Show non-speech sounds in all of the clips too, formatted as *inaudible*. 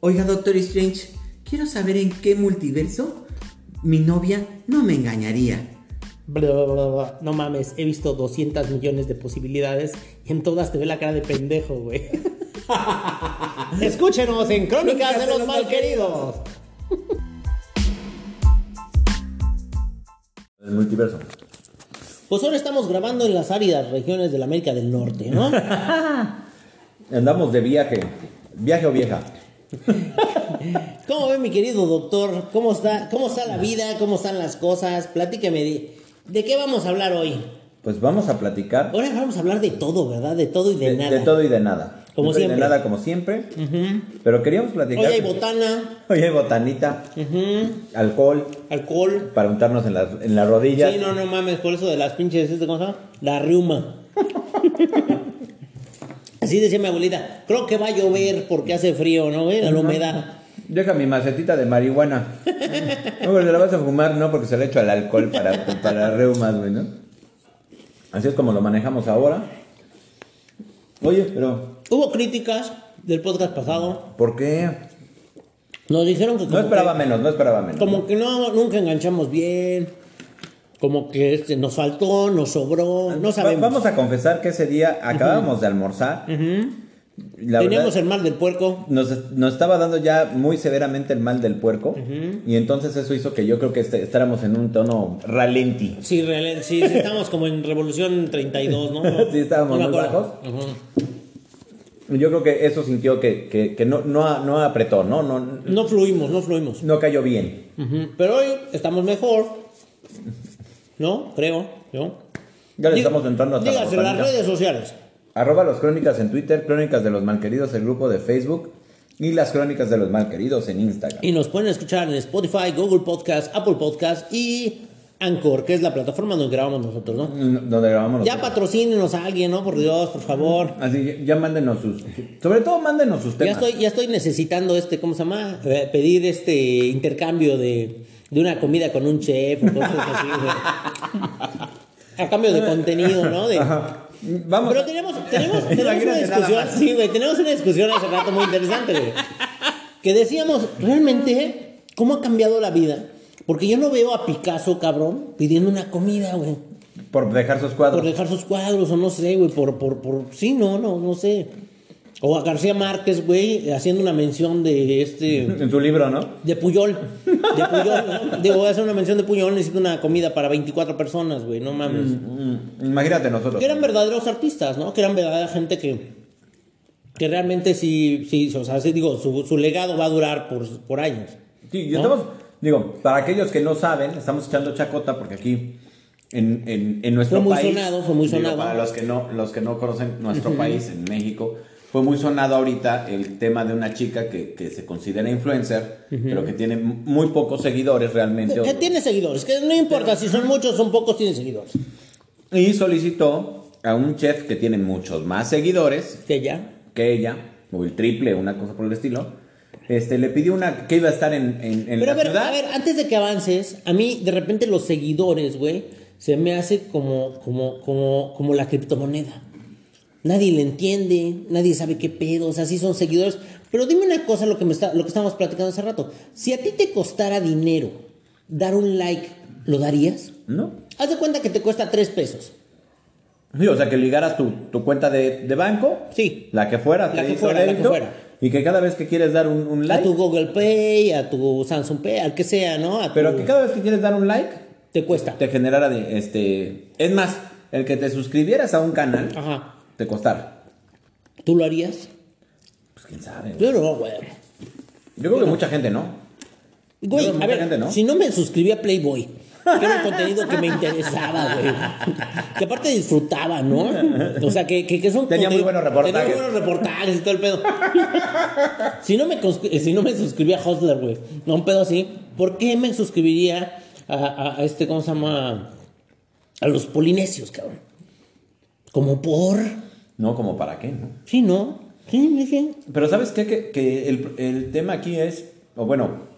Oiga, Doctor Strange, quiero saber en qué multiverso mi novia no me engañaría. Bla, bla, bla, bla. No mames, he visto 200 millones de posibilidades y en todas te ve la cara de pendejo, güey. *laughs* Escúchenos en Crónicas de los Malqueridos. El multiverso. Pues ahora estamos grabando en las áridas regiones de la América del Norte, ¿no? *laughs* Andamos de viaje. ¿Viaje o vieja? ¿Cómo ve mi querido doctor? ¿Cómo está, cómo está la vida? ¿Cómo están las cosas? Platíqueme de, de qué vamos a hablar hoy. Pues vamos a platicar Ahora vamos a hablar de todo, ¿verdad? De todo y de, de, nada. de todo y de nada. Como siempre. De nada como siempre. Pero queríamos platicar. Hoy hay *laughs* botana, Hoy hay botanita, alcohol, alcohol. para untarnos en las en las rodillas. Sí, no, no mames, por eso de las pinches, ¿este cómo se llama? La riuma. *laughs* Así decía mi abuelita, creo que va a llover porque hace frío, ¿no? La humedad. Deja mi macetita de marihuana. No, pero te la vas a fumar, no, porque se le echo al alcohol para, para reumas, güey, ¿no? Así es como lo manejamos ahora. Oye, pero, Hubo críticas del podcast pasado. ¿por qué? Nos dijeron que No esperaba que- menos, no esperaba menos. Como que no, nunca enganchamos bien. Como que este, nos faltó, nos sobró, no Va- sabemos. Vamos a confesar que ese día acabábamos de almorzar. La Teníamos verdad, el mal del puerco. nos, nos estaba dando ya muy severamente el mal del puerco. Y entonces eso hizo que yo creo que este- estáramos en un tono ralenti. Sí, real- sí, sí, estamos como en Revolución 32, ¿no? *laughs* Sí, estábamos muy bajos. Yo creo que eso sintió que, que- que no, no, no apretó, ¿no? No, No fluimos, no fluimos. no cayó bien. Pero hoy estamos mejor. ¿No? Creo. ¿no? Ya le estamos entrando la Dígase las redes sociales. Arroba los crónicas en Twitter, crónicas de los malqueridos, el grupo de Facebook. Y las crónicas de los malqueridos en Instagram. Y nos pueden escuchar en Spotify, Google Podcast, Apple Podcast y Anchor, que es la plataforma donde grabamos nosotros, ¿no? Mm, Donde grabamos Ya nosotros. patrocínenos a alguien, ¿no? Por Dios, por favor. Así, ya mándenos sus. Sobre todo, mándenos sus Ya temas. estoy, ya estoy necesitando este, ¿cómo se llama? Pedir este intercambio de, de una comida con un chef o cosas así. güey. A cambio de contenido, ¿no? De. Vamos. Pero tenemos, tenemos, *laughs* tenemos una discusión, sí, güey, tenemos una discusión hace rato muy interesante, güey. Que decíamos, realmente, ¿cómo ha cambiado la vida? Porque yo no veo a Picasso, cabrón, pidiendo una comida, güey. Por dejar sus cuadros. Por dejar sus cuadros, o no sé, güey, por, por, por, sí, no, no, no sé. O a García Márquez, güey, haciendo una mención de este, *laughs* En su libro, ¿no? de Puyol. De Puyol, ¿no? *laughs* Digo, voy a hacer una mención de Puyol, necesito una comida para 24 personas, güey, no mames. Mm, Imagínate nosotros. Que eran verdaderos artistas, ¿no? Que eran verdadera gente que, que realmente sí, sí, o sea, sí, digo, su, su legado va a durar por, por años. Sí, y ¿no? estamos, digo, para aquellos que no saben, estamos echando chacota porque aquí en, en, en nuestro Fue muy país. sonado, fue muy digo, sonado. para los que no, los que no conocen nuestro país, en México, fue muy sonado ahorita el tema de una chica que, que se considera influencer, pero que tiene muy pocos seguidores realmente. Que tiene seguidores, que no importa si son muchos o son pocos, tienen seguidores. Y solicitó a un chef que tiene muchos más seguidores Que ya. que ella, o el triple, una cosa por el estilo. Este, le pidió una que iba a estar en, en, en Pero la a ver, ciudad. a ver, antes de que avances, a mí de repente los seguidores, güey, se me hace como, como, como, como la criptomoneda. Nadie le entiende, nadie sabe qué pedo, o sea, sí son seguidores. Pero dime una cosa, lo que, me está, lo que estábamos platicando hace rato. Si a ti te costara dinero dar un like, ¿lo darías? ¿No? Haz de cuenta que te cuesta tres pesos. Sí, o sea, que ligaras tu, tu cuenta de, de banco, Sí. la que fuera, La que fuera, la que fuera. y que cada vez que quieres dar un, un A like, tu Google Pay, a tu Samsung Pay, al que sea, ¿no? A pero tu- que cada vez que quieres dar un like, te cuesta. te generara de, este... Es más, el que te suscribieras a un canal, Ajá. Te costara. ¿Tú lo harías? Pues quién sabe. Yo no, güey. Yo creo que mucha gente no. Güey, a ver, gente, ¿no? si no me suscribí a Playboy, que era un contenido que me interesaba, güey. Que aparte disfrutaba, ¿no? O sea, que, que, que son Tenía muy buenos reportajes. Tenía muy buenos reportajes y todo el pedo. Si no me, si no me suscribí a Hustler, güey, no un pedo así, ¿por qué me suscribiría a, a- a este, ¿cómo se llama? A los polinesios, cabrón. Como por... No, como para qué, ¿no? Sí, ¿no? Sí, me dije. Pero ¿sabes qué? Que, que el, el tema aquí es, o bueno,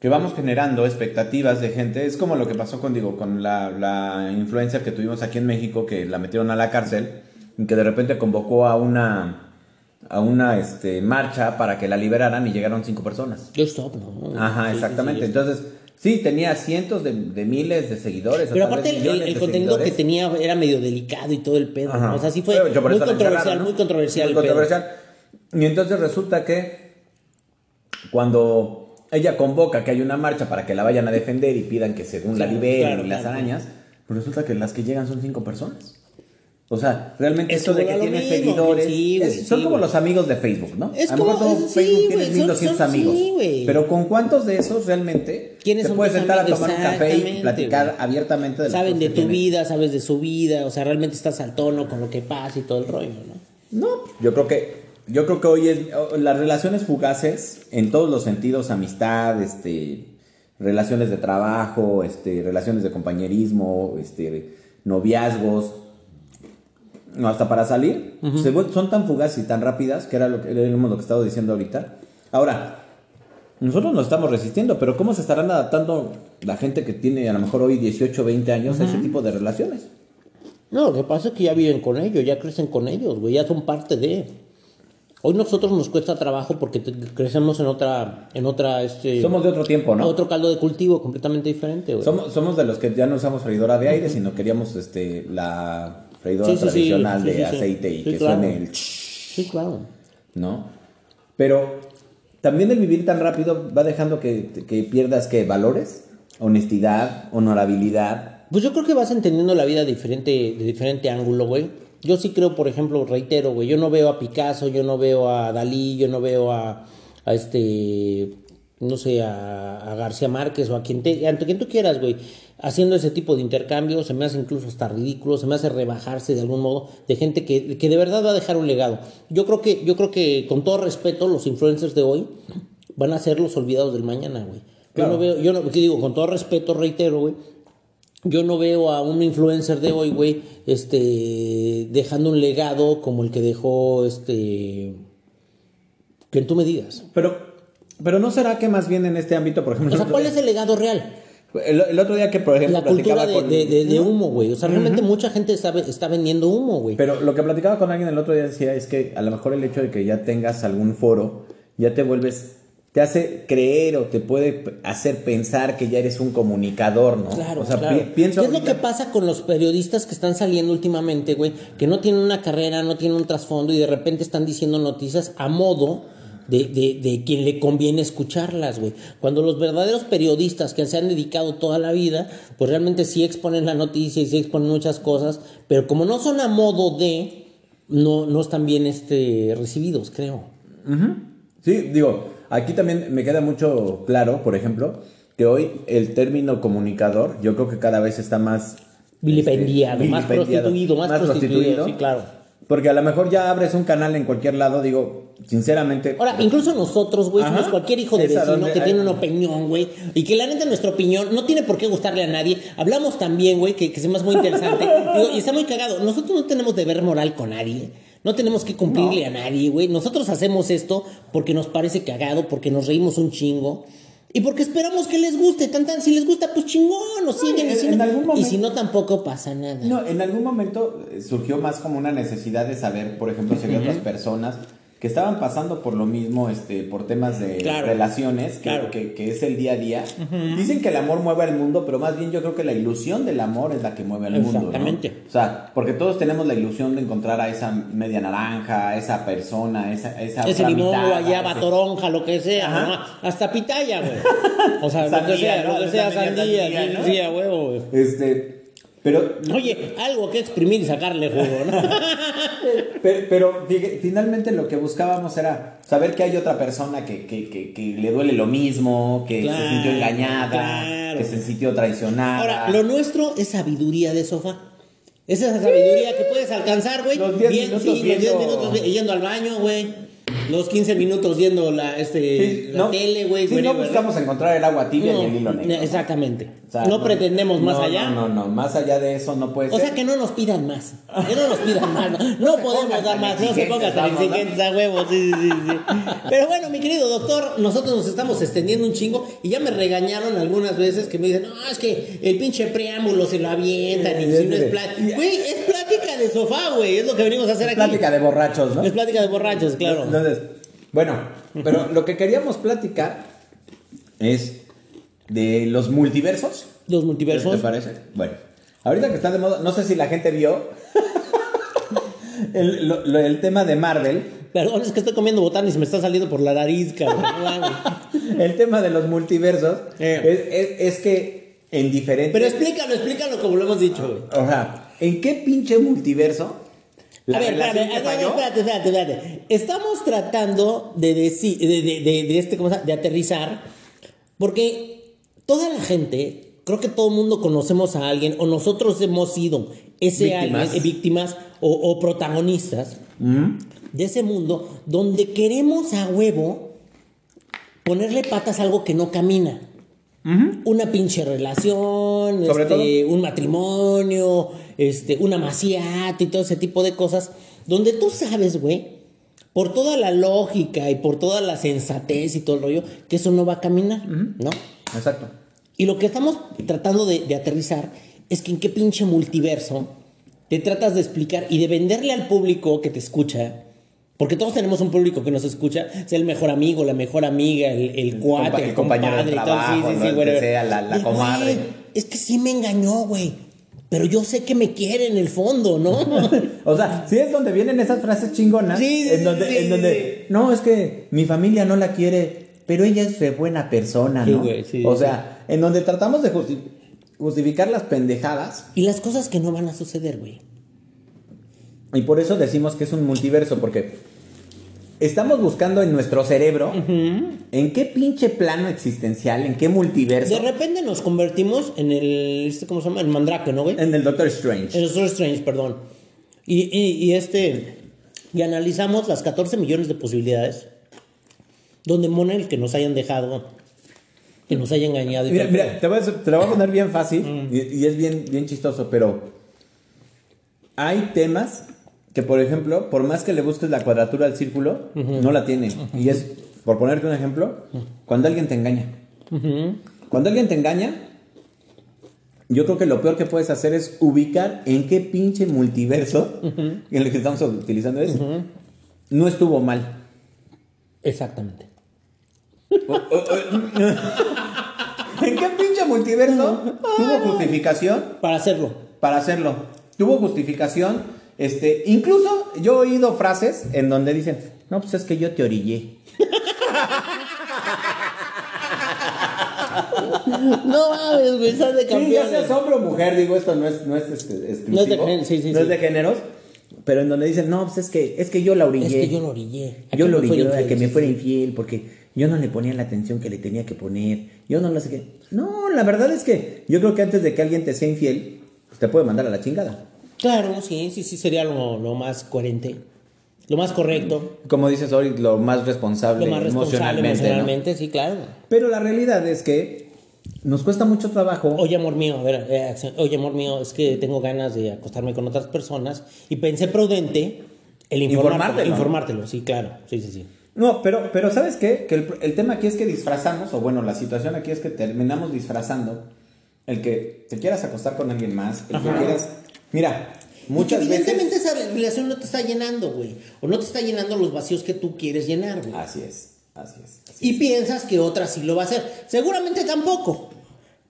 que vamos generando expectativas de gente. Es como lo que pasó con, digo, con la, la influencer que tuvimos aquí en México, que la metieron a la cárcel y que de repente convocó a una, a una este, marcha para que la liberaran y llegaron cinco personas. Yo stop, ¿no? Ajá, Sí, exactamente. sí, sí, Entonces, sí, tenía cientos de, de miles de seguidores. Pero aparte el, contenido que tenía era medio delicado y todo el pedo. ¿no? O sea, sí fue muy controversial, muy controversial. Muy el pedo. controversial. Y entonces resulta que cuando ella convoca que hay una marcha para que la vayan a defender y pidan que según la liberen claro, y las claro. arañas, pues resulta que las que llegan son cinco personas. O sea, realmente Es esto de que tienes mismo, seguidores sí, güey, es- son sí, como güey. los amigos de Facebook, ¿no? Es a lo mejor como- sí, Facebook güey, tienes son- 1200 son- amigos. sí, pero con cuántos de esos realmente ¿Quiénes te son puedes sentar a tomar un café y platicar güey. abiertamente de Saben de tu vida, sabes de su vida, o sea, realmente estás al tono con lo que pasa y todo el rollo, ¿no? No, yo creo que yo creo que hoy es las relaciones fugaces en todos los sentidos, amistad, este relaciones de trabajo, este relaciones de compañerismo, este noviazgos, no, hasta para salir, son tan fugaces y tan rápidas que era lo que, era lo que estaba diciendo ahorita. Ahora, nosotros nos estamos resistiendo, pero ¿cómo se estarán adaptando la gente que tiene a lo mejor hoy 18, 20 años a ese tipo de relaciones? No, lo que pasa es que ya viven con ellos, ya crecen con ellos, güey, ya son parte de. Hoy nosotros nos cuesta trabajo porque crecemos en otra, en otra, este, Somos de otro tiempo, ¿no? otro caldo de cultivo completamente diferente, güey. Somos, somos de los que ya no usamos freidora de aire, sino queríamos este, la freidora Sí, sí, sí, tradicional sí, de aceite y que claro. suene el Sí, claro. ¿no? Pero también el vivir tan rápido va dejando que, que pierdas que valores, honestidad, honorabilidad. Pues yo creo que vas entendiendo la vida diferente, de diferente ángulo, güey. Yo sí creo, por ejemplo, reitero, güey, yo no veo a Picasso, yo no veo a Dalí, yo no veo a, a este, no sé, a, a García Márquez o a quien, te, a quien tú quieras, güey, haciendo ese tipo de intercambios, se me hace incluso hasta ridículo, se me hace rebajarse de algún modo de gente que, que de verdad va a dejar un legado. Yo creo que, yo creo que con todo respeto, los influencers de hoy van a ser los olvidados del mañana, güey. Claro. Yo no veo, yo no, ¿qué digo? Con todo respeto, reitero, güey. Yo no veo a un influencer de hoy, güey, este, dejando un legado como el que dejó, este, que tú me digas. Pero, pero ¿no será que más bien en este ámbito, por ejemplo... O sea, ¿cuál es el legado real? el, el otro día que, por ejemplo, La cultura de, con- de- de- humo, güey. O sea, realmente mucha gente está, está vendiendo humo, güey. Pero lo que platicaba con alguien el otro día decía es que a lo mejor el hecho de que ya tengas algún foro, ya te vuelves, te hace creer o te puede hacer pensar que ya eres un comunicador, ¿no? Claro, o sea, claro. pi- pienso ¿Qué es lo que pasa con los periodistas que están saliendo últimamente, güey? Que no tienen una carrera, no tienen un trasfondo y de repente están diciendo noticias a modo de, de, de quien le conviene escucharlas, güey. Cuando los verdaderos periodistas que se han dedicado toda la vida, pues realmente sí exponen la noticia y sí exponen muchas cosas, pero como no son a modo de, no, no están bien este, recibidos, creo. Sí, digo, aquí también me queda mucho claro, por ejemplo, que hoy el término comunicador, yo creo que cada vez está más Vilipendiado, este, más prostituido, más, prostituido, sí, claro. Porque a lo mejor ya abres un canal en cualquier lado, digo, sinceramente. Ahora, incluso nosotros, güey, somos cualquier hijo de vecino que hay- tiene una opinión, güey, y que la neta nuestra opinión no tiene por qué gustarle a nadie. Hablamos también, güey, que, que se me hace muy interesante. *laughs* Digo, y está muy cagado. Nosotros no tenemos deber moral con nadie. No tenemos que cumplirle a nadie, güey. Nosotros hacemos esto porque nos parece cagado, porque nos reímos un chingo. Y porque esperamos que les guste, tan tan, si les gusta, pues chingón, nos siguen. y, en- si en no, algún y momento- si no, tampoco pasa nada. No, en algún momento eh, surgió más como una necesidad de saber, por ejemplo, si había otras personas que estaban pasando por lo mismo, este, por temas de Claro. relaciones, que, Claro. que, que es el día a día. Dicen que el amor mueve al mundo, pero más bien yo creo que la ilusión del amor es la que mueve al mundo. ¿no? Exactamente. O sea, porque todos tenemos la ilusión de encontrar a esa media naranja, a esa persona, esa, esa Ese limón, mitad, guayaba, ese- toronja, lo que sea. ¿no? hasta pitaya, güey. *laughs* O sea, lo Sandía, que sea, ¿no? lo que sea, Sandía, sandía, sandía, ¿no? sí, a huevo, güey. Este, pero Oye, algo que exprimir y sacarle jugo, ¿no? *laughs* Pero, finalmente lo que buscábamos era saber que hay otra persona que, que, que, que le duele lo mismo, que Claro, se sintió engañada, claro. que se sintió traicionada. Ahora, lo nuestro es sabiduría de sofá. Es esa sabiduría que puedes alcanzar, güey. Los 10 Bien, minutos sí, los 10 viendo- minutos yendo al baño, güey. Los 15 minutos viendo la, este, Sí, la no, tele, güey. sí, no buscamos encontrar el agua tibia No, ni el hilo negro. ¿no? Exactamente. O sea, no, pretendemos más no, allá. No, no, no, más allá de eso no puede O ser. sea que no nos pidan más. Que no nos pidan más. No, No podemos dar más. No se pongan tan exigentes, ¿no? a huevo. Sí, sí, sí. Pero bueno, mi querido doctor, nosotros nos estamos extendiendo un chingo y ya me regañaron algunas veces que me dicen, no, es que el pinche preámbulo se lo avientan y si no es plática. Güey, es plática de sofá, güey. Es lo que venimos a hacer Es aquí. plática de borrachos, ¿no? Es plática de borrachos, claro. Entonces, bueno, pero lo que queríamos platicar es de los multiversos. Los ¿Te multiversos. parece? Bueno, ahorita que está de moda, no sé si la gente vio el, lo- lo- el tema de Marvel, Perdón, es que estoy comiendo botán y se me está saliendo por la nariz, cabrón. *laughs* El tema de los multiversos, Eh. es, es- es que en diferentes... Pero explícalo, explícalo como lo hemos dicho, güey. O sea, ¿en qué pinche multiverso? A ver, espérate, espérate, espérate, espérate. Estamos tratando de decir, de, de, de- de este, ¿cómo se llama? De aterrizar, porque toda la gente, creo que todo el mundo conocemos a alguien, o nosotros hemos sido ese Víctimas. alguien, eh, víctimas o, o protagonistas ¿Mm? de ese mundo donde queremos a huevo ponerle patas a algo que no camina. Una pinche relación, este, un matrimonio, este, una maciata y todo ese tipo de cosas, donde tú sabes, güey, por toda la lógica y por toda la sensatez y todo el rollo, que eso no va a caminar, ¿no? Exacto. Y lo que estamos tratando de, de aterrizar es que en qué pinche multiverso te tratas de explicar y de venderle al público que te escucha, porque todos tenemos un público que nos escucha, sea el mejor amigo, la mejor amiga, el, el cuate, compa- el, el compañero de compadre y todo, trabajo, ¿no? El que whatever. sea, la- la Y, güey, comadre. es que sí me engañó, güey. Pero yo sé que me quiere en el fondo, ¿no? *laughs* O sea, sí es donde vienen esas frases chingonas. Sí, sí, en donde, sí, en sí, donde no, es que mi familia no la quiere, pero ella es de buena persona, Sí, ¿no? güey, sí, o sí. sea, en donde tratamos de justi- justificar las pendejadas y las cosas que no van a suceder, güey. y por eso decimos que es un multiverso, porque estamos buscando en nuestro cerebro en qué pinche plano existencial, en qué multiverso, De repente nos convertimos en el, este, ¿cómo se llama? El mandrake, ¿no, güey? en el Doctor Strange. En Doctor Strange, perdón. Y, y- y este. Y analizamos las 14 millones de posibilidades. Donde Monel que nos hayan dejado. Que nos haya engañado. y Mira, mira, te, voy a, te lo voy a poner bien fácil Mm. y, y es bien, bien chistoso, pero hay temas que, por ejemplo, por más que le busques la cuadratura al círculo, no la tiene. Y es, por ponerte un ejemplo, cuando alguien te engaña. Cuando alguien te engaña, yo creo que lo peor que puedes hacer es ubicar en qué pinche multiverso en el que estamos utilizando eso. No estuvo mal. Exactamente. *laughs* ¿En qué pinche multiverso tuvo justificación Para hacerlo. para hacerlo. Tuvo justificación. Este, incluso yo he oído frases en donde dicen, no, pues es que yo te orillé. *laughs* No mames, güey, estás de Sí, campeón. ya seas hombre o mujer, digo, esto no es, no es este, exclusivo. No es de género, sí, sí, No sí. es de géneros. Pero en donde dicen, no, pues es que, es que yo la orillé. Es que yo lo orillé. ¿A Yo fuera orillé a que me fuera infiel porque yo no le ponía la atención que le tenía que poner. Yo no lo sé qué. No, la verdad es que yo creo que antes de que alguien te sea infiel, pues te puede mandar a la chingada. Claro, sí, sí, sí, sería lo, lo más coherente. Lo más correcto. Como dices hoy, lo más responsable, Lo más responsable emocionalmente. sí, claro. Pero la realidad es que nos cuesta mucho trabajo. Oye, amor mío, a ver, eh, oye, amor mío, es que tengo ganas de acostarme con otras personas y pensé prudente el informártelo. Informártelo. Informártelo, sí, claro, sí, sí, sí. No, pero, pero ¿sabes qué? Que el, el tema aquí es que disfrazamos, o bueno, la situación aquí es que terminamos disfrazando el que te quieras acostar con alguien más, el que quieras. Mira, muchas que evidentemente veces. esa relación no te está llenando, güey. O no te está llenando los vacíos que tú quieres llenar, güey. Así es, así es. así Y piensas que otra sí lo va a hacer. Seguramente tampoco.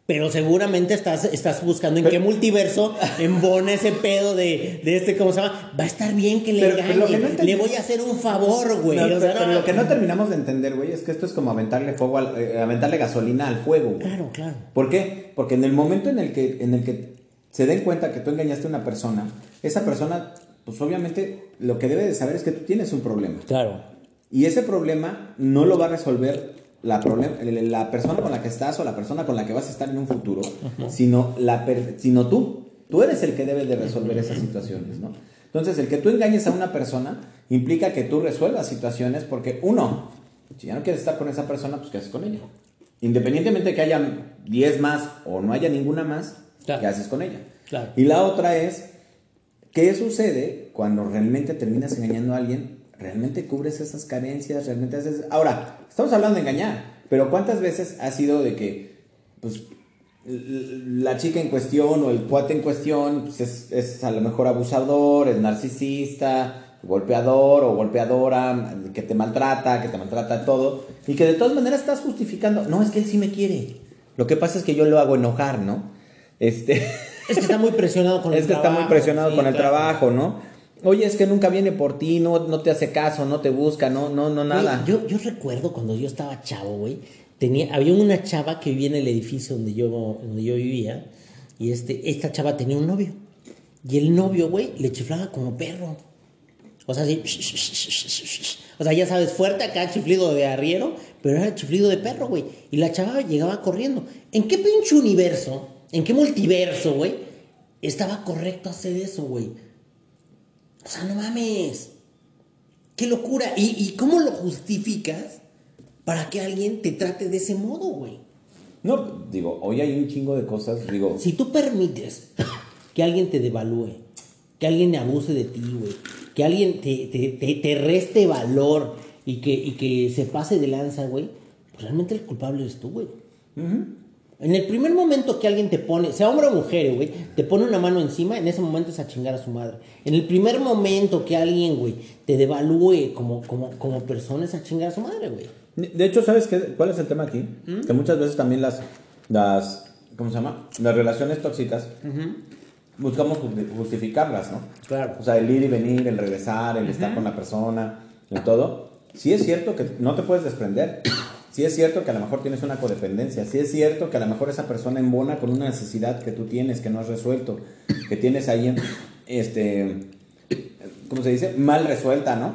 Pero seguramente estás, estás buscando en Pero- qué multiverso embona ese pedo de, de este, ¿cómo se llama? Va a estar bien que le Pero- pero engañe. que no le voy a hacer un favor, güey. No, O sea, pero, lo que no terminamos de entender, güey, es que esto es como aventarle fuego al- eh, aventarle gasolina al fuego, güey. Claro, claro. ¿Por qué? Porque en el momento en el que, en el que se den cuenta que tú engañaste a una persona, esa persona, pues obviamente lo que debe de saber es que tú tienes un problema. Claro. Y ese problema no lo va a resolver la, la persona con la que estás o la persona con la que vas a estar en un futuro, sino, la per- sino tú. Tú eres el que debe de resolver esas situaciones, ¿no? Entonces, el que tú engañes a una persona implica que tú resuelvas situaciones porque, uno, si ya no quieres estar con esa persona, pues ¿qué haces con ella? Independientemente de que haya 10 más o no haya ninguna más, Claro. ¿qué haces con ella? Claro. Y la otra es, ¿qué sucede cuando realmente terminas engañando a alguien? ¿Realmente cubres esas carencias? ¿Realmente haces...? Ahora, estamos hablando de engañar, pero ¿cuántas veces ha sido de que, pues, la chica en cuestión o el cuate en cuestión pues, es, es a lo mejor abusador, es narcisista, golpeador o golpeadora, que te maltrata, que te maltrata todo, y que de todas maneras estás justificando, no, es que él sí me quiere. Lo que pasa es que yo lo hago enojar, ¿no? Este, Es que está muy presionado con *laughs* el es que está muy trabajo, presionado sí, con el claro. trabajo, ¿no? Oye, es que nunca viene por ti, no, no te hace caso, no te busca, no, no, no, nada. Güey, Yo, yo recuerdo cuando yo estaba chavo, güey, tenía, había una chava que vivía en el edificio donde yo, donde yo vivía, y este, esta chava tenía un novio. Y el novio, güey, le chiflaba como perro. O sea, así. O sea, ya sabes, fuerte acá, chiflido de arriero, pero era chiflido de perro, güey. Y la chava llegaba corriendo. ¿En qué pinche universo, en qué multiverso, güey, estaba correcto hacer eso, güey? O sea, no mames. ¡Qué locura! ¿Y, y cómo lo justificas para que alguien te trate de ese modo, güey? No, digo, hoy hay un chingo de cosas, digo, Si tú permites que alguien te devalúe, que alguien abuse de ti, güey, que alguien te, te, te- te reste valor y que, y que se pase de lanza, güey, pues realmente el culpable eres tú, güey. En el primer momento que alguien te pone, sea hombre o mujer, güey, te pone una mano encima, en ese momento es a chingar a su madre. En el primer momento que alguien, güey, te devalúe como, como, como persona, es a chingar a su madre, güey. De hecho, ¿sabes qué? cuál es el tema aquí? Que muchas veces también las, las, ¿cómo se llama? Las relaciones tóxicas buscamos ju- justificarlas, ¿no? Claro. O sea, el ir y venir, el regresar, el estar con la persona, y todo. Sí es cierto que no te puedes desprender. Sí es cierto que a lo mejor tienes una codependencia. Sí es cierto que a lo mejor esa persona embona con una necesidad que tú tienes, que no has resuelto, que tienes ahí, este, ¿cómo se dice? Mal resuelta, ¿no?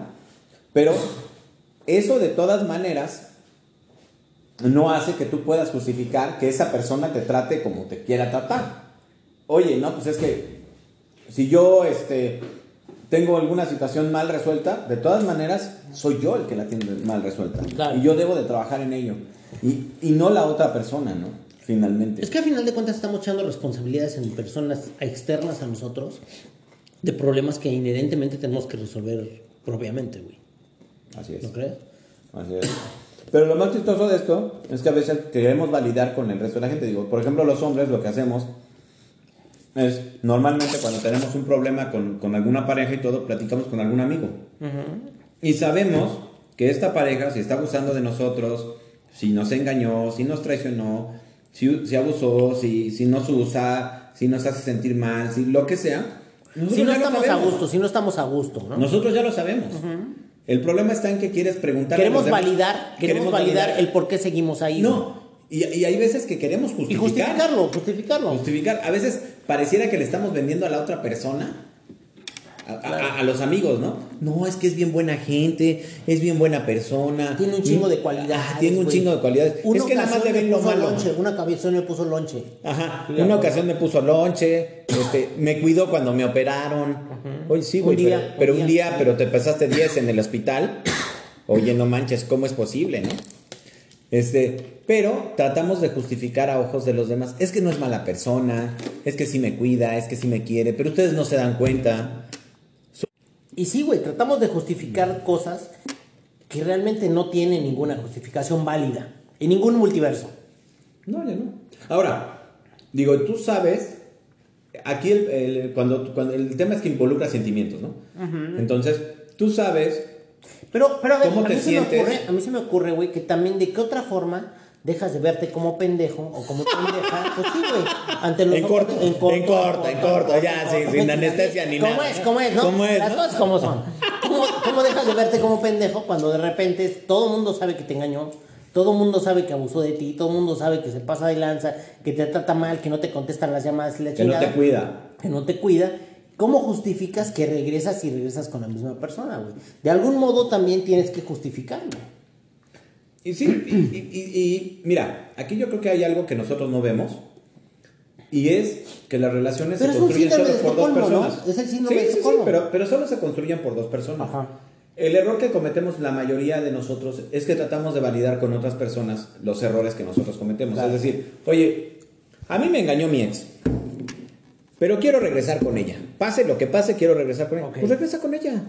Pero eso de todas maneras no hace que tú puedas justificar que esa persona te trate como te quiera tratar. Oye, no, pues es que si yo este, tengo alguna situación mal resuelta, de todas maneras soy yo el que la tiene mal resuelta. Claro. Y yo debo de trabajar en ello. Y, y no la otra persona, ¿no? Finalmente. Es que al final de cuentas estamos echando responsabilidades en personas externas a nosotros de problemas que inherentemente tenemos que resolver propiamente, güey. Así es. ¿No crees? Así es. Pero lo más chistoso de esto es que a veces queremos validar con el resto de la gente. Digo, por ejemplo, los hombres lo que hacemos es, normalmente cuando tenemos un problema con, con alguna pareja y todo, platicamos con algún amigo. Y sabemos que esta pareja, si está abusando de nosotros, si nos engañó, si nos traicionó, si, si abusó, si, si nos usa, si nos hace sentir mal, si lo que sea. Si no estamos a gusto, si no estamos a gusto, ¿no? Nosotros ya lo sabemos. El problema está en que quieres preguntar. queremos validar, queremos validar el por qué seguimos ahí. güey. No, y, y hay veces que queremos Y justificar. justificarlo, justificarlo. Justificar. A veces pareciera que le estamos vendiendo a la otra persona. A, a- a los amigos, ¿no? No, es que es bien buena gente, es bien buena persona. Tiene un chingo de cualidades. Ah, tiene un güey. chingo de cualidades. Una es que nada más le ven lo malo. lonche, una ocasión me puso lonche. Ajá. Una ajá. ocasión me puso lonche, este, me cuidó cuando me operaron. Oye, sí, Un güey, día, pero, un pero un día. día, pero te pasaste 10 en el hospital. Oye, no manches, ¿cómo es posible, no? Este, pero tratamos de justificar a ojos de los demás. Es que no es mala persona, es que sí me cuida, es que sí me quiere, pero ustedes no se dan cuenta. Y sí, güey, tratamos de justificar cosas que realmente no tienen ninguna justificación válida. En ningún multiverso. No, ya no. Ahora, digo, tú sabes, aquí el, el- cuando, cuando el tema es que involucra sentimientos, ¿no? Entonces, tú sabes Pero, pero a ver, ¿Cómo a mí, se me ocurre, a mí se me ocurre, güey, que también de qué otra forma dejas de verte como pendejo o como pendeja. *laughs* Pues sí, güey. Ante los En ojos- corto, en corto, en corto, ya, sí, sin anestesia ni ¿Cómo nada. es? ¿Cómo es? ¿no? ¿Cómo es, Las no? cosas como son. ¿Cómo, ¿Cómo dejas de verte como pendejo cuando de repente todo el mundo sabe que te engañó? Todo el mundo sabe que abusó de ti, todo el mundo sabe que se pasa de lanza, que te trata mal, que no te contestan las llamadas y la que no chingada te cuida. que no te cuida, ¿cómo justificas que regresas y regresas con la misma persona, güey? De algún modo también tienes que justificarlo. Y sí, y, y- y- mira, aquí yo creo que hay algo que nosotros no vemos. Y es que las relaciones Pero se construyen solo por dos Estocolmo, ¿no? personas. Es el síndrome sí, de sí, sí, pero, pero solo se construyen por dos personas. Ajá. El error que cometemos la mayoría de nosotros es que tratamos de validar con otras personas los errores que nosotros cometemos. Claro. Es decir, oye, a mí me engañó mi ex, pero quiero regresar con ella. Pase lo que pase, quiero regresar con ella. Ok. Pues regresa con ella.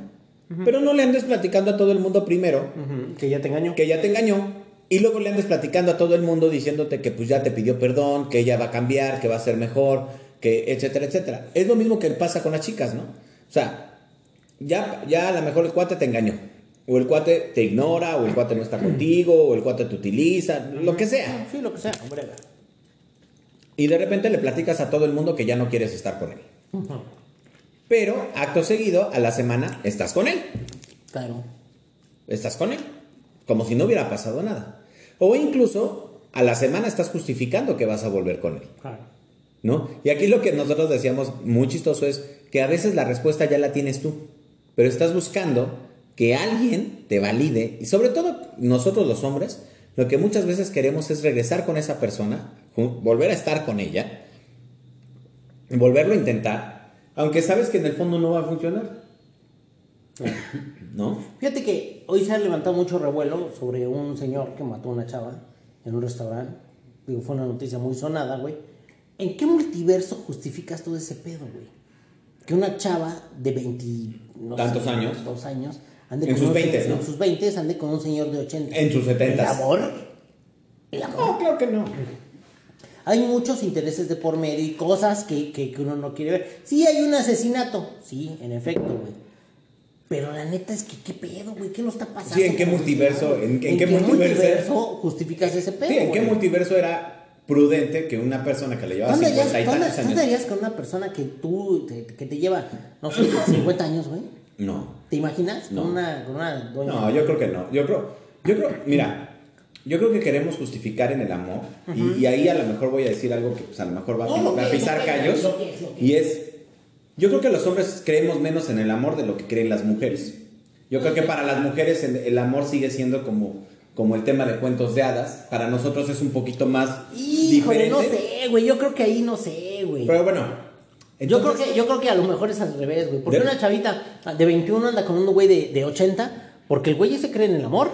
Pero no le andes platicando a todo el mundo primero Ujú, Que ya te engañó. que ella te engañó y luego le andes platicando a todo el mundo diciéndote que pues ya te pidió perdón, que ella va a cambiar, que va a ser mejor, que etcétera, etcétera. Es lo mismo que pasa con las chicas, ¿no? O sea, ya, ya a lo mejor el cuate te engañó. O el cuate te ignora, o el cuate no está contigo, o el cuate te utiliza, lo que sea. Sí, lo que sea, hombre. Y de repente le platicas a todo el mundo que ya no quieres estar con él. Pero, acto seguido, a la semana estás con él. Claro. Estás con él. Como si no hubiera pasado nada. O incluso, a la semana estás justificando que vas a volver con él. Claro. ¿No? Y aquí lo que nosotros decíamos muy chistoso es que a veces la respuesta ya la tienes tú. Pero estás buscando que alguien te valide. Y sobre todo, nosotros los hombres, lo que muchas veces queremos es regresar con esa persona, volver a estar con ella, volverlo a intentar, aunque sabes que en el fondo no va a funcionar. ¿No? Fíjate que hoy se ha levantado mucho revuelo sobre un señor que mató a una chava en un restaurante. Digo, fue una noticia muy sonada, güey. ¿En qué multiverso justificas todo ese pedo, güey? Que una chava de 20... no Tantos años. Dos años. Ande En sus un 20s, se- ¿no? En sus 20 ande con un señor de 80. En sus 70s. ¿El amor? ¿El amor? No, claro que no. Hay muchos intereses de por medio y cosas que, que, que uno no quiere ver. Sí, hay un asesinato. Sí, en efecto, güey. Pero la neta es que, ¿qué pedo, güey? ¿Qué nos está pasando? Sí, ¿en qué multiverso? sociedad? ¿En- en qué multiverso? justificas ese pedo? Sí, ¿en qué güey? multiverso era prudente que una persona que le llevaba ¿Dónde 50 y tantos años? harías con una persona que tú, te- que te lleva, no sé, *laughs* 50 años, güey? No. ¿Te imaginas? No. Con una, con una doña. No, yo creo que no. Yo creo, yo creo, mira, yo creo que queremos justificar en el amor y, y ahí a lo mejor voy a decir algo que pues, a lo mejor va, a- No, a pisar callos lo que es, lo que y es, yo creo que los hombres creemos menos en el amor de lo que creen las mujeres. Yo creo que para las mujeres el, el amor sigue siendo como, como el tema de cuentos de hadas. Para nosotros es un poquito más Híjole, diferente. no sé, güey. Yo creo que ahí no sé, güey. Pero bueno. Yo creo, que, yo creo que a lo mejor es al revés, güey. Porque De- una chavita de 21 anda con un güey de, de 80, porque el güey ese cree en el amor.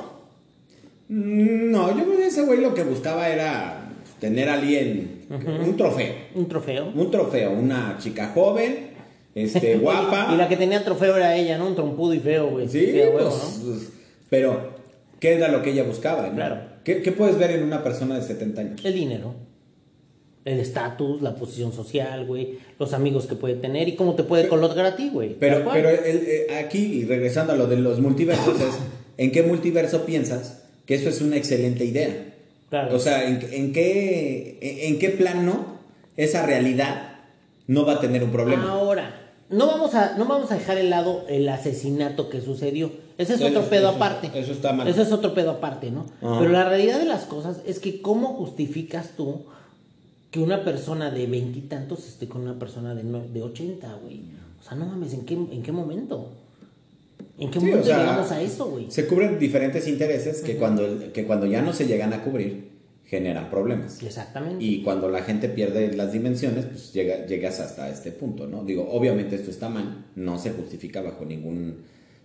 Mm, No, yo creo que ese güey lo que buscaba era tener a alguien, un trofeo. Un trofeo. Un trofeo, una chica joven, este, *laughs* guapa. y la que tenía trofeo era ella, ¿no? Un trompudo y feo, güey. Sí, huevo, pues, ¿no? pues, pero ¿qué era lo que ella buscaba? no? Claro. ¿Qué, qué puedes ver en una persona de 70 años? El dinero. El estatus, la posición social, güey. Los amigos que puede tener y cómo te puede colocar a ti, güey. Pero, pero el- eh, aquí, y regresando a lo de los multiversos, es, ¿en qué multiverso piensas que eso es una excelente idea? Claro. O sea, ¿en, en qué, en, en qué plano esa realidad no va a tener un problema? Ahora, no vamos a, no vamos a dejar de lado el asesinato que sucedió. Ese es Eso- otro pedo eso- aparte. eso está mal. Eso es otro pedo aparte, ¿no? Ajá. Pero la realidad de las cosas es que cómo justificas tú que una persona de veintitantos esté con una persona de, nue- de 80, güey. O sea, no mames, ¿en qué, en qué momento? ¿En qué Sí, momento o sea, llegamos a eso, güey? Se cubren diferentes intereses que, cuando, que cuando ya no se llegan a cubrir, generan problemas. Exactamente. Y cuando la gente pierde las dimensiones, pues llega, llegas hasta este punto, ¿no? Digo, obviamente esto está mal, no se justifica bajo ninguna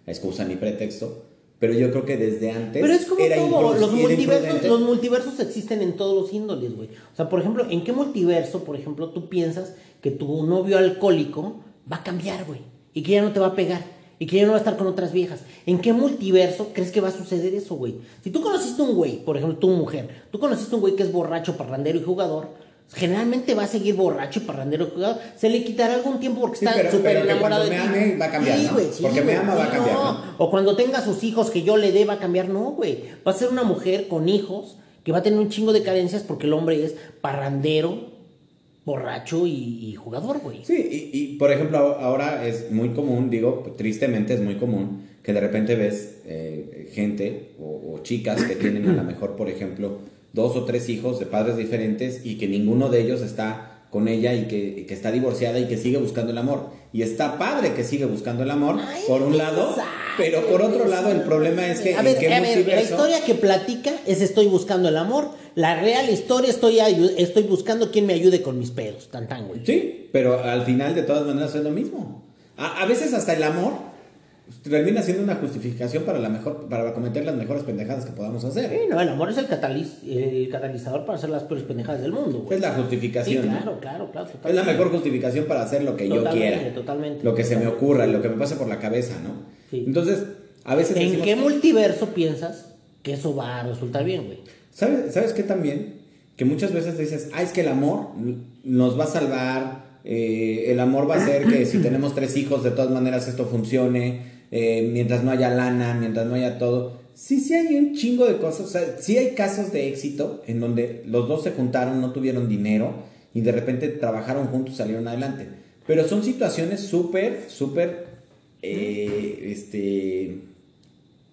excusa ni pretexto, pero yo creo que desde antes Pero es como era todo, los multiversos, los multiversos existen en todos los índoles, güey. O sea, por ejemplo, ¿en qué multiverso, por ejemplo, tú piensas que tu novio alcohólico va a cambiar, güey? Y que ya no te va a pegar. Y que ya no va a estar con otras viejas. ¿En qué multiverso crees que va a suceder eso, güey? Si tú conociste un güey, por ejemplo, tú mujer, tú conociste un güey que es borracho, parrandero y jugador, generalmente va a seguir borracho y parrandero. Se le quitará algún tiempo porque Sí, está súper enamorado de cuando ti. me ame va a cambiar, Sí, ¿no? güey, sí, Porque me ama va a cambiar, no. ¿no? O cuando tenga sus hijos que yo le dé va a cambiar, no, güey. Va a ser una mujer con hijos que va a tener un chingo de carencias porque el hombre es parrandero, borracho y, y jugador, güey. Sí, y, y, por ejemplo, ahora es muy común, digo, tristemente es muy común que de repente ves eh, gente o, o chicas que tienen a lo mejor, por ejemplo, dos o tres hijos de padres diferentes y que ninguno de ellos está con ella y que, que está divorciada y que sigue buscando el amor. Y está padre que sigue buscando el amor, Ay, por un lado, sabe, pero por otro lado el problema es que A en ver, qué a ver, la historia que platica es estoy buscando el amor. La real historia estoy, estoy buscando quien me ayude con mis pedos. Tan tan, güey. Sí, pero al final de todas maneras es lo mismo. A, a veces hasta el amor termina siendo una justificación para la mejor para cometer las mejores pendejadas que podamos hacer. Sí, no, el amor es el, cataliz- el catalizador para hacer las peores pendejadas del mundo, güey. Es la Sí, justificación. ¿no? claro, claro, claro. Es la mejor justificación para hacer lo que yo quiera. totalmente. Lo que se me ocurra, lo que me pase por la cabeza, ¿no? Sí. Entonces, a veces ¿En decimos- qué multiverso piensas que eso va a resultar bien, güey? ¿Sabes, ¿Sabes qué también? Que muchas veces dices, ah, es que el amor nos va a salvar, eh, el amor va a hacer que si tenemos tres hijos, de todas maneras esto funcione, eh, mientras no haya lana, mientras no haya todo. Sí, sí hay un chingo de cosas, o sea, sí hay casos de éxito en donde los dos se juntaron, no tuvieron dinero y de repente trabajaron juntos, salieron adelante. Pero son situaciones súper, súper, eh, este,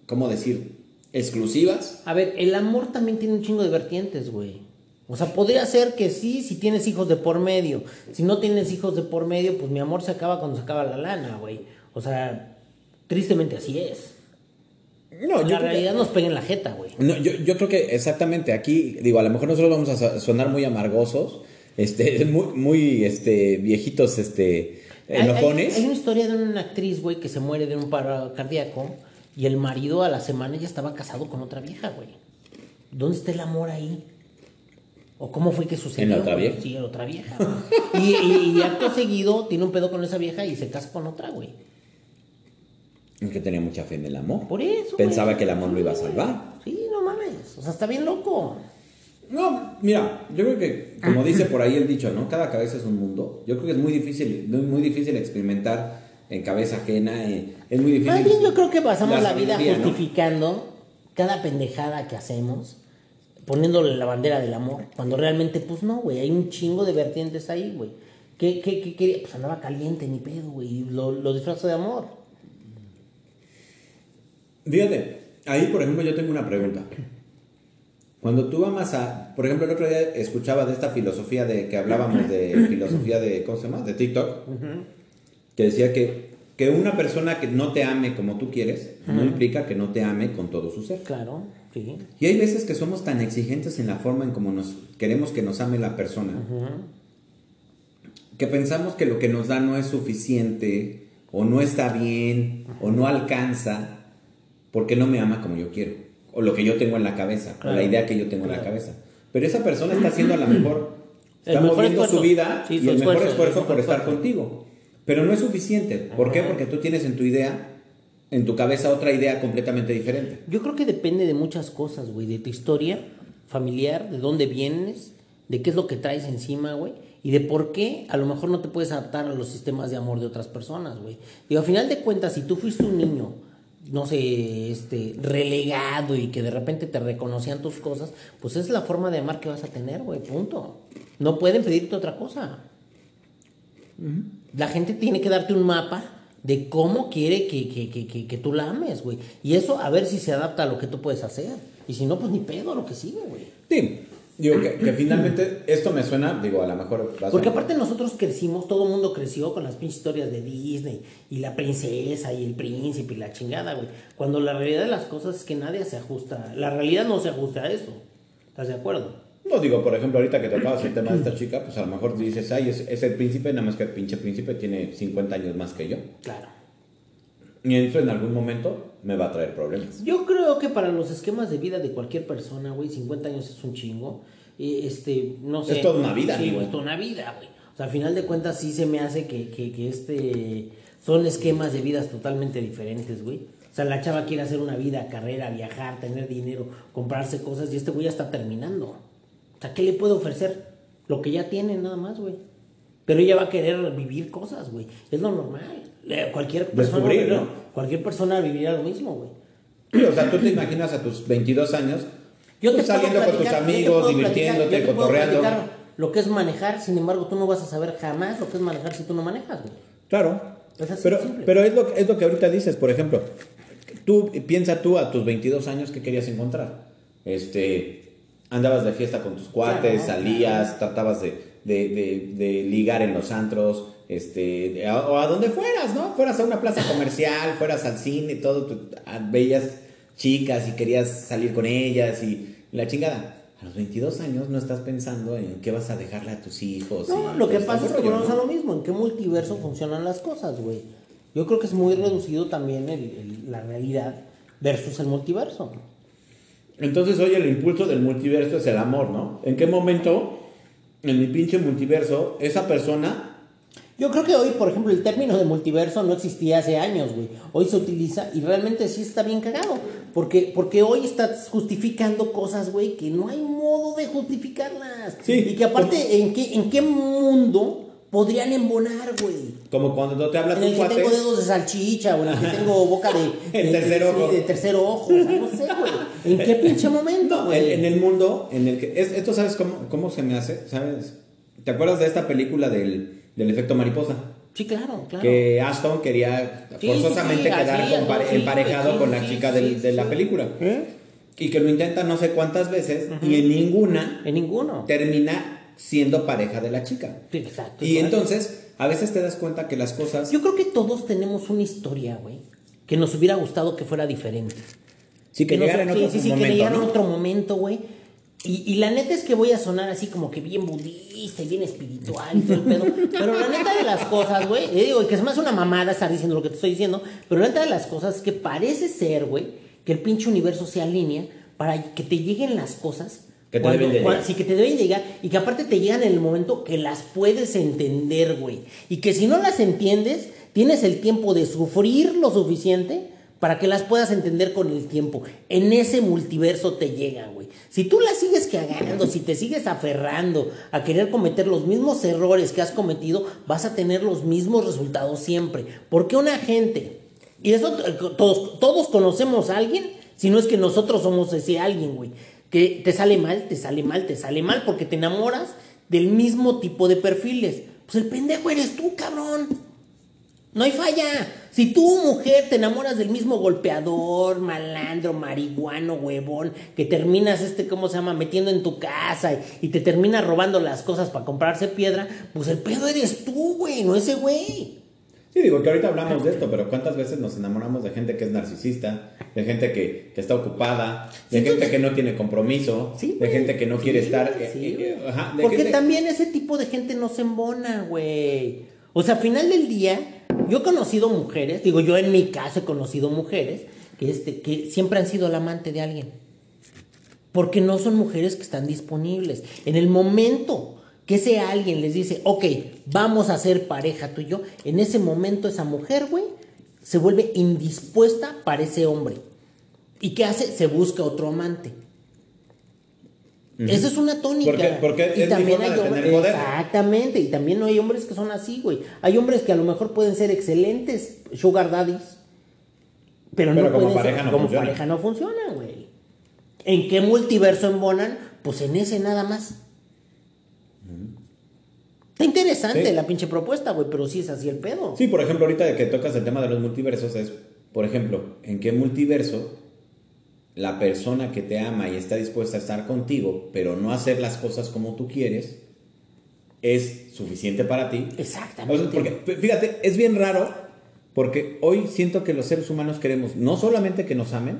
¿cómo decir? Exclusivas. A ver, el amor también tiene un chingo de vertientes, güey. O sea, podría ser que sí, si tienes hijos de por medio. Si no tienes hijos de por medio, pues mi amor se acaba cuando se acaba la lana, güey. O sea, tristemente así es. No, En la realidad nos pega en la jeta, güey. No, yo, yo creo que exactamente aquí, digo, a lo mejor nosotros vamos a so- sonar muy amargosos, este, *laughs* muy, muy este, viejitos, este, Hay- hay- enojones. Hay, una historia de una actriz, güey, que se muere de un paro cardíaco y el marido a la semana ya estaba casado con otra vieja, güey. ¿Dónde está el amor ahí? ¿O cómo fue que sucedió? ¿En la otra vieja? Sí, en otra vieja. güey. y, y, y acto seguido tiene un pedo con esa vieja y se casa con otra, güey. Que tenía mucha fe en el amor. Por eso. Pensaba güey. que el amor lo iba a salvar. Sí, no mames. O sea, está bien loco. No, mira, yo creo que, como dice por ahí el dicho, ¿no? Cada cabeza es un mundo. Yo creo que es muy difícil, muy, difícil experimentar en cabeza ajena. eh, Es muy difícil. Más bien yo creo que pasamos la, vida sabiduría, ¿no? justificando cada pendejada que hacemos, poniéndole la bandera del amor, cuando realmente, pues no, güey, hay un chingo de vertientes ahí, güey. ¿Qué, qué, qué quería? Pues andaba caliente, ni pedo, güey, y lo, lo disfrazo de amor. Fíjate, ahí por ejemplo yo tengo una pregunta. Cuando tú amas a, por ejemplo el otro día escuchaba de esta filosofía de que hablábamos de *clears throat* filosofía de, ¿cómo se llama? De TikTok, que decía que, que una persona que no te ame como tú quieres, no implica que no te ame con todo su ser. Claro, sí. Y hay veces que somos tan exigentes en la forma en como nos queremos que nos ame la persona, que pensamos que lo que nos da no es suficiente, o no está bien, o no alcanza, porque no me ama como yo quiero, o lo que yo tengo en la cabeza, Claro. o la idea que yo tengo en la cabeza. Pero esa persona está haciendo a lo mejor, El está mejor moviendo su esfuerzo. vida Sí, y su el mejor esfuerzo, esfuerzo el por mejor estar contigo. Pero no es suficiente. ¿Por qué? Porque tú tienes en tu idea, en tu cabeza otra idea completamente diferente. Yo creo que depende de muchas cosas, güey, de tu historia familiar, de dónde vienes, de qué es lo que traes encima, güey, y de por qué a lo mejor no te puedes adaptar a los sistemas de amor de otras personas, güey. Digo, a final de cuentas, si tú fuiste un niño, no sé, este, relegado y que de repente te reconocían tus cosas, pues es la forma de amar que vas a tener, güey, punto. No pueden pedirte otra cosa. La gente tiene que darte un mapa de cómo quiere que, que, que, que, que tú la ames, güey. Y eso a ver si se adapta a lo que tú puedes hacer. Y si no, pues ni pedo lo que sigue, güey. Sí, digo que, que finalmente esto me suena, digo, a lo mejor... a Porque aparte nosotros crecimos, todo el mundo creció con las pinches historias de Disney y la princesa y el príncipe y la chingada, güey. Cuando la realidad de las cosas es que nadie se ajusta, la realidad no se ajusta a eso. ¿Estás de acuerdo? No digo, por ejemplo, ahorita que tocabas el tema de esta chica, pues a lo mejor dices, ay, es, es el príncipe, nada más que el pinche príncipe tiene 50 años más que yo. Claro. Y eso en algún momento me va a traer problemas. Yo creo que para los esquemas de vida de cualquier persona, güey, 50 años es un chingo. Y, este, no sé. Es toda una vida, Sí, amigo. es toda una vida, güey. O sea, al final de cuentas sí se me hace que, que, que este son esquemas de vidas totalmente diferentes, güey. O sea, la chava quiere hacer una vida, carrera, viajar, tener dinero, comprarse cosas y este güey ya está terminando. O sea, ¿qué le puede ofrecer? Lo que ya tiene nada más, güey. Pero ella va a querer vivir cosas, güey. Es lo normal. Cualquier persona, Descubrir, ¿no? cualquier persona viviría lo mismo, güey. Sí, o sea, tú te imaginas a tus 22 años Yo te saliendo con tus amigos, divirtiéndote, platicar- te cotorreando. Lo que es manejar, sin embargo, tú no vas a saber jamás lo que es manejar si tú no manejas, güey. Claro. Es así pero simple. pero es, lo, que- es lo que ahorita dices, por ejemplo. Tú piensa tú a tus 22 años qué querías encontrar. Este, andabas de fiesta con tus cuates, Claro, salías, tratabas de, de, de- de ligar en los antros, este, a- o a donde fueras, ¿no? Fueras a una plaza comercial, fueras al cine, todo, tú, a- veías chicas y querías salir con ellas y la chingada. A los 22 años no estás pensando en qué vas a dejarle a tus hijos. No, lo que este pasa es que volvemos ¿no? a lo mismo. ¿En qué multiverso funcionan las cosas, güey? Yo creo que es muy reducido también el- el- la realidad versus el multiverso. Entonces hoy el impulso del multiverso es el amor, ¿no? ¿En qué momento en mi pinche multiverso esa persona Yo creo que hoy, por ejemplo, el término de multiverso no existía hace años, güey. Hoy se utiliza y realmente sí está bien cagado. Porque, porque hoy estás justificando cosas, güey, que no hay modo de justificarlas. Sí. Y que aparte, ¿en qué, ¿en qué mundo podrían embonar, güey? Como cuando te habla En el que tengo dedos de salchicha, o en el que tengo boca de... *laughs* El de- tercer de- ojo. De, tercer ojo, o sea, no sé, güey. ¿En qué pinche momento, No, en, en el mundo en el que. es- esto, ¿sabes cómo, cómo se me hace? ¿Sabes? ¿Te acuerdas de esta película del, del efecto mariposa? Sí, claro, claro. Que Ashton quería Sí, forzosamente sí, sí, quedar compare- emparejado sí, con la sí, chica sí, del- de sí. la película. ¿Eh? Y que lo intenta no sé cuántas veces y en ninguna En ninguno. termina siendo pareja de la chica. Sí, exacto. Y entonces, a veces te das cuenta que las cosas. Yo creo que todos tenemos una historia, güey, que nos hubiera gustado que fuera diferente. sí, que llegara en otro sí, sí, que momento, llegara en otro momento, güey. Y, y la neta es que voy a sonar así como que bien budista y bien espiritual y todo el pedo. Pero la neta de las cosas, güey, eh, digo, que es más una mamada estar diciendo lo que te estoy diciendo, pero la neta de las cosas es que parece ser, güey, que el pinche universo se alinea para que te lleguen las cosas. Que te deben de llegar. Sí, que te deben llegar y que aparte te llegan en el momento que las puedes entender, güey. Y que si no las entiendes, tienes el tiempo de sufrir lo suficiente para que las puedas entender con el tiempo. En ese multiverso te llegan. Si tú las sigues cagando, si te sigues aferrando a querer cometer los mismos errores que has cometido, vas a tener los mismos resultados siempre. Porque una gente, y eso eh, todos, todos conocemos a alguien, si no es que nosotros somos ese alguien, güey. Que te sale mal, te sale mal, te sale mal porque te enamoras del mismo tipo de perfiles. Pues el pendejo eres tú, cabrón. No hay falla. Si tú, mujer, te enamoras del mismo golpeador, malandro, marihuano, huevón, que terminas, este, ¿cómo se llama?, metiendo en tu casa y, y te termina robando las cosas para comprarse piedra, pues el pedo eres tú, güey, no ese güey. Sí, digo que ahorita hablamos de esto, pero ¿cuántas veces nos enamoramos de gente que es narcisista, de gente que, que está ocupada, de Sí, gente que no tiene compromiso, Sí, de gente que no quiere estar... eh, eh, eh, ajá, de Porque gente- también ese tipo de gente no se embona, güey. O sea, al final del día, yo he conocido mujeres, digo, yo en mi caso he conocido mujeres que, este, que siempre han sido el amante de alguien. Porque no son mujeres que están disponibles. En el momento que ese alguien les dice, ok, vamos a ser pareja tú y yo, en ese momento esa mujer, güey, se vuelve indispuesta para ese hombre. ¿Y qué hace? Se busca otro amante. Esa es una tónica. Porque- porque es mi forma de tener poder. Exactamente, y también no hay hombres que son así, güey. Hay hombres que a lo mejor pueden ser excelentes sugar daddies, pero, Pero no como pueden pareja ser, no como funciona. pareja no funciona, güey. ¿En qué multiverso embonan? Pues en ese nada más. Está interesante Sí. la pinche propuesta, güey, pero sí es así el pedo. Sí, por ejemplo, ahorita que tocas el tema de los multiversos es, por ejemplo, ¿en qué multiverso la persona que te ama y está dispuesta a estar contigo, pero no hacer las cosas como tú quieres, es suficiente para ti? Exactamente. Porque, fíjate, es bien raro, porque hoy siento que los seres humanos queremos no solamente que nos amen,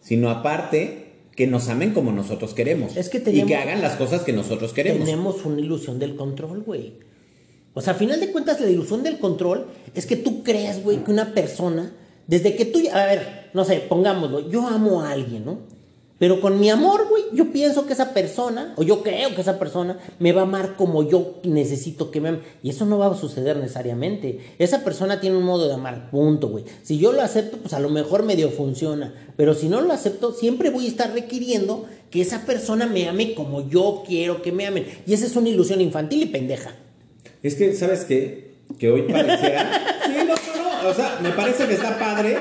sino aparte que nos amen como nosotros queremos. Es que y tenemos- que hagan las cosas que nosotros queremos. Tenemos una ilusión del control, güey. O sea, al final de cuentas, la ilusión del control es que tú creas, güey, que una persona, desde que tú, a ver, no sé, pongámoslo, yo amo a alguien, ¿no? Pero con mi amor, güey, yo pienso que esa persona, o yo creo que esa persona me va a amar como yo necesito que me ame. Y eso no va a suceder necesariamente. Esa persona tiene un modo de amar, punto, güey. Si yo lo acepto, pues a lo mejor medio funciona. Pero si no lo acepto, siempre voy a estar requiriendo que esa persona me ame como yo quiero que me amen. Y esa es una ilusión infantil y pendeja. Es que, ¿sabes qué? Que hoy pareciera. *laughs* sí, no. O sea, me parece que está padre.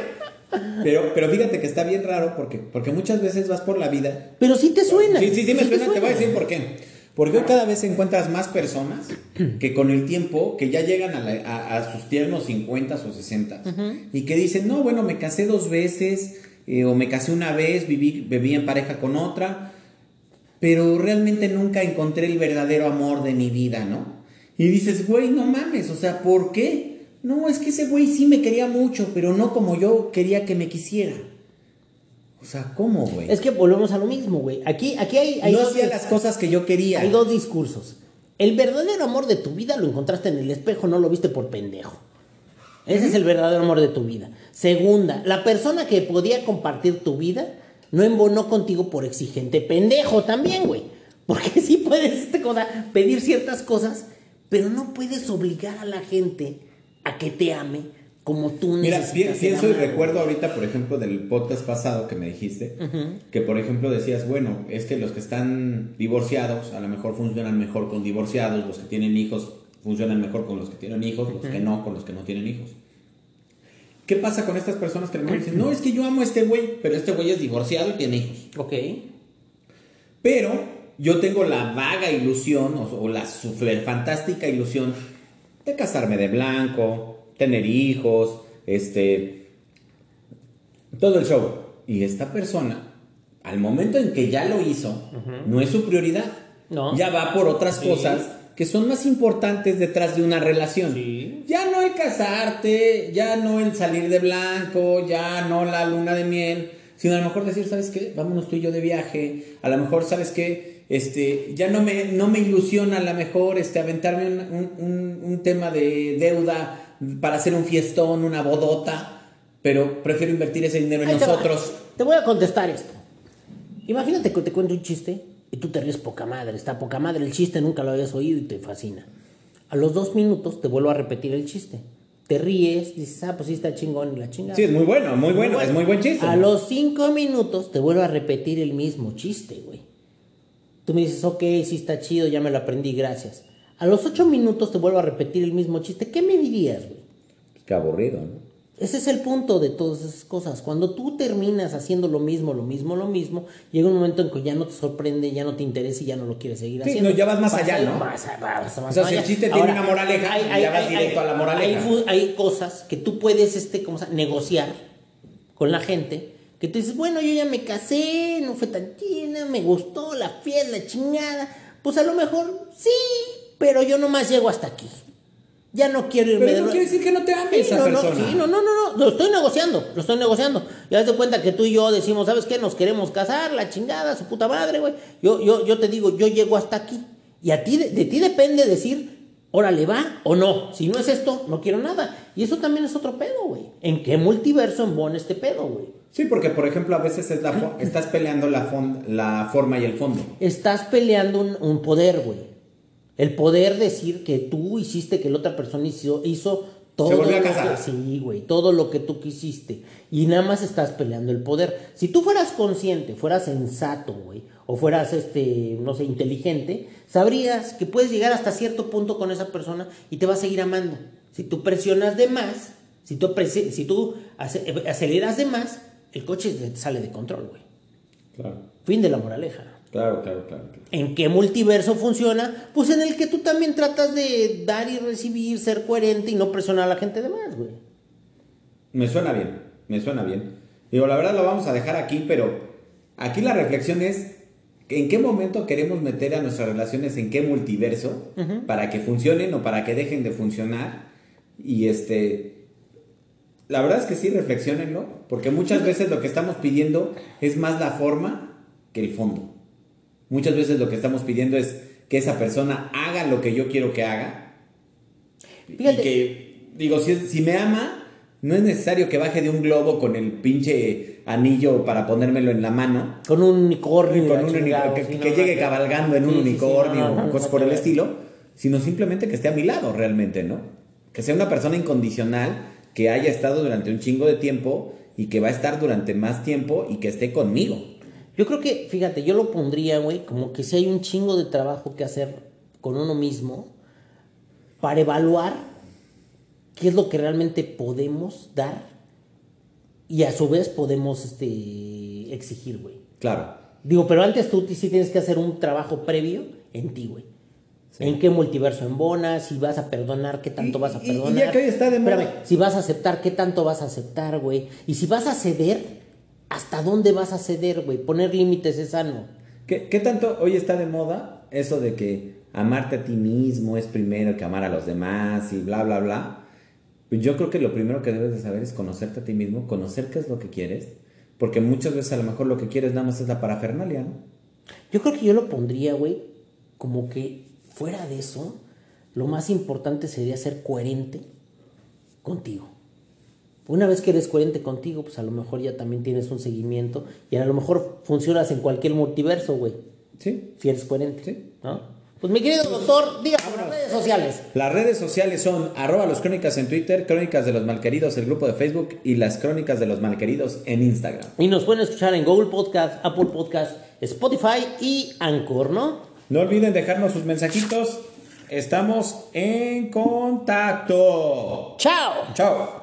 Pero, pero fíjate que está bien raro porque, porque muchas veces vas por la vida. Pero sí te suena. Sí, sí, sí, me te suena, te voy a decir por qué. Porque hoy cada vez encuentras más personas que con el tiempo, que ya llegan a, la- a- a sus tiernos 50 o 60 y que dicen, no, bueno, me casé dos veces eh, o me casé una vez, viví, viví en pareja con otra, pero realmente nunca encontré el verdadero amor de mi vida, ¿no? Y dices, güey, no mames, o sea, ¿por qué? No, es que ese güey sí me quería mucho, pero no como yo quería que me quisiera. O sea, ¿cómo, güey? Es que volvemos a lo mismo, güey. Aquí, aquí hay, hay no hacía las cosas que yo quería. Hay dos discursos. El verdadero amor de tu vida lo encontraste en el espejo, no lo viste por pendejo. Ese es el verdadero amor de tu vida. Segunda, la persona que podía compartir tu vida no embonó contigo por exigente pendejo también, güey. Porque *laughs* sí puedes este, pedir ciertas cosas, Pero no puedes obligar a la gente a que te ame como tú Mira, necesitas. ser pienso y recuerdo ahorita, por ejemplo, del podcast pasado que me dijiste, que por ejemplo decías, bueno, es que los que están divorciados a lo mejor funcionan mejor con divorciados, los que tienen hijos funcionan mejor con los que tienen hijos, los que no con los que no tienen hijos. ¿Qué pasa con estas personas que a lo mejor dicen, no, es que yo amo a este güey, pero este güey es divorciado y tiene hijos? Ok. Pero yo tengo la vaga ilusión o, o la super fantástica ilusión de casarme de blanco, tener hijos, este, todo el show. Y esta persona, al momento en que ya lo hizo, no es su prioridad. No. Ya va por otras Sí. cosas que son más importantes detrás de una relación. Sí. Ya no el casarte, ya no el salir de blanco, ya no la luna de miel, sino a lo mejor decir, ¿sabes qué? Vámonos tú y yo de viaje. A lo mejor, ¿sabes qué? Este, ya no me, no me ilusiona a lo mejor este, aventarme un, un- un- tema de deuda para hacer un fiestón, una bodota, pero prefiero invertir ese dinero en Ahí nosotros. Te voy a contestar esto. Imagínate que te cuento un chiste y tú te ríes poca madre. Está poca madre el chiste, nunca lo habías oído y te fascina. A los dos minutos te vuelvo a repetir el chiste. Te ríes, dices, ah, pues sí está chingón y la chingada. Sí, es muy bueno, muy bueno, es muy buen chiste. A los cinco minutos te vuelvo a repetir el mismo chiste, güey. Tú me dices, ok, sí está chido, ya me lo aprendí, gracias. A los ocho minutos te vuelvo a repetir el mismo chiste. ¿Qué me dirías, güey? Qué aburrido, ¿no? Ese es el punto de todas esas cosas. Cuando tú terminas haciendo lo mismo, lo mismo, lo mismo, llega un momento en que ya no te sorprende, ya no te interesa y ya no lo quieres seguir Sí, haciendo. no, ya vas más Vas allá, ¿no? vas a- vas a- O sea, si el chiste tiene una moraleja, ya vas directo a la moraleja. Hay, hay cosas que tú puedes este, ¿cómo se llama? negociar con la gente. Que tú dices, bueno, yo ya me casé, no fue tan china, me gustó la fiesta, la chingada. Pues a lo mejor sí, pero yo nomás llego hasta aquí. Ya no quiero irme Pero de no quiere decir que no te ame Sí, esa no, no, persona. sí, no, no, no, no, lo estoy negociando, lo estoy negociando. Ya de cuenta que tú y yo decimos, ¿sabes qué? Nos queremos casar, la chingada, su puta madre, güey. Yo, yo, yo te digo, yo llego hasta aquí. Y a ti, de, de ti depende decir, órale, va o no. Si no es esto, no quiero nada. Y eso también es otro pedo, güey. ¿En qué multiverso embona este pedo, güey? Sí, porque por ejemplo a veces es la *clears throat* estás peleando la, la forma y el fondo. Estás peleando un, un poder, güey. El poder decir que tú hiciste que la otra persona hizo, hizo todo. Se volvió a lo casar. que- sí, güey, todo lo que tú quisiste. Y nada más estás peleando el poder. Si tú fueras consciente, fueras sensato, güey, o fueras, este, no sé, inteligente, sabrías que puedes llegar hasta cierto punto con esa persona y te va a seguir amando. Si tú presionas de más, si tú, si tú ace- aceleras de más, el coche te sale de control, güey. Claro, Fin de la moraleja. claro, claro, claro. ¿En qué multiverso funciona? Pues en el que tú también tratas de dar y recibir, ser coherente y no presionar a la gente de más, güey. Me suena bien, me suena bien. Digo, la verdad lo vamos a dejar aquí, pero aquí la reflexión es en qué momento queremos meter a nuestras relaciones, en qué multiverso, para que funcionen o para que dejen de funcionar. Y este, la verdad es que sí, reflexionenlo, porque muchas veces lo que estamos pidiendo es más la forma que el fondo. Muchas veces lo que estamos pidiendo es que esa persona haga lo que yo quiero que haga. Fíjate. Y que, digo, si, si me ama, no es necesario que baje de un globo con el pinche anillo para ponérmelo en la mano. Con un unicornio. Con un unicornio, que, que llegue cabalgando en un unicornio o cosas por el estilo, sino simplemente que esté a mi lado realmente, ¿no? Que sea una persona incondicional, que haya estado durante un chingo de tiempo y que va a estar durante más tiempo y que esté conmigo. Yo creo que, fíjate, yo lo pondría, güey, como que si hay un chingo de trabajo que hacer con uno mismo para evaluar qué es lo que realmente podemos dar y a su vez podemos este, exigir, güey. Claro. Digo, pero antes tú sí tienes que hacer un trabajo previo en ti, güey. ¿En qué multiverso embonas? Si vas a perdonar, ¿qué tanto Y- vas a y- y perdonar? ya que está de moda. Espérame, si vas a aceptar, ¿qué tanto vas a aceptar, güey? Y si vas a ceder, ¿hasta dónde vas a ceder, güey? Poner límites es sano. ¿Qué, qué tanto hoy está de moda eso de que amarte a ti mismo es primero que amar a los demás y bla, bla, bla? Pues yo creo que lo primero que debes de saber es conocerte a ti mismo, conocer qué es lo que quieres, porque muchas veces a lo mejor lo que quieres nada más es la parafernalia, ¿no? Yo creo que yo lo pondría, güey, como que fuera de eso, lo más importante sería ser coherente contigo. Una vez que eres coherente contigo, pues a lo mejor ya también tienes un seguimiento y a lo mejor funcionas en cualquier multiverso, güey. Sí. Si eres coherente, Sí. ¿no? Pues mi querido doctor, dígame las redes sociales. Las redes sociales son arroba los crónicas en Twitter, crónicas de los malqueridos, el grupo de Facebook y las crónicas de los malqueridos en Instagram. Y nos pueden escuchar en Google Podcast, Apple Podcast, Spotify y Anchor, ¿no? No olviden dejarnos sus mensajitos. Estamos en contacto. ¡Chao! Chao.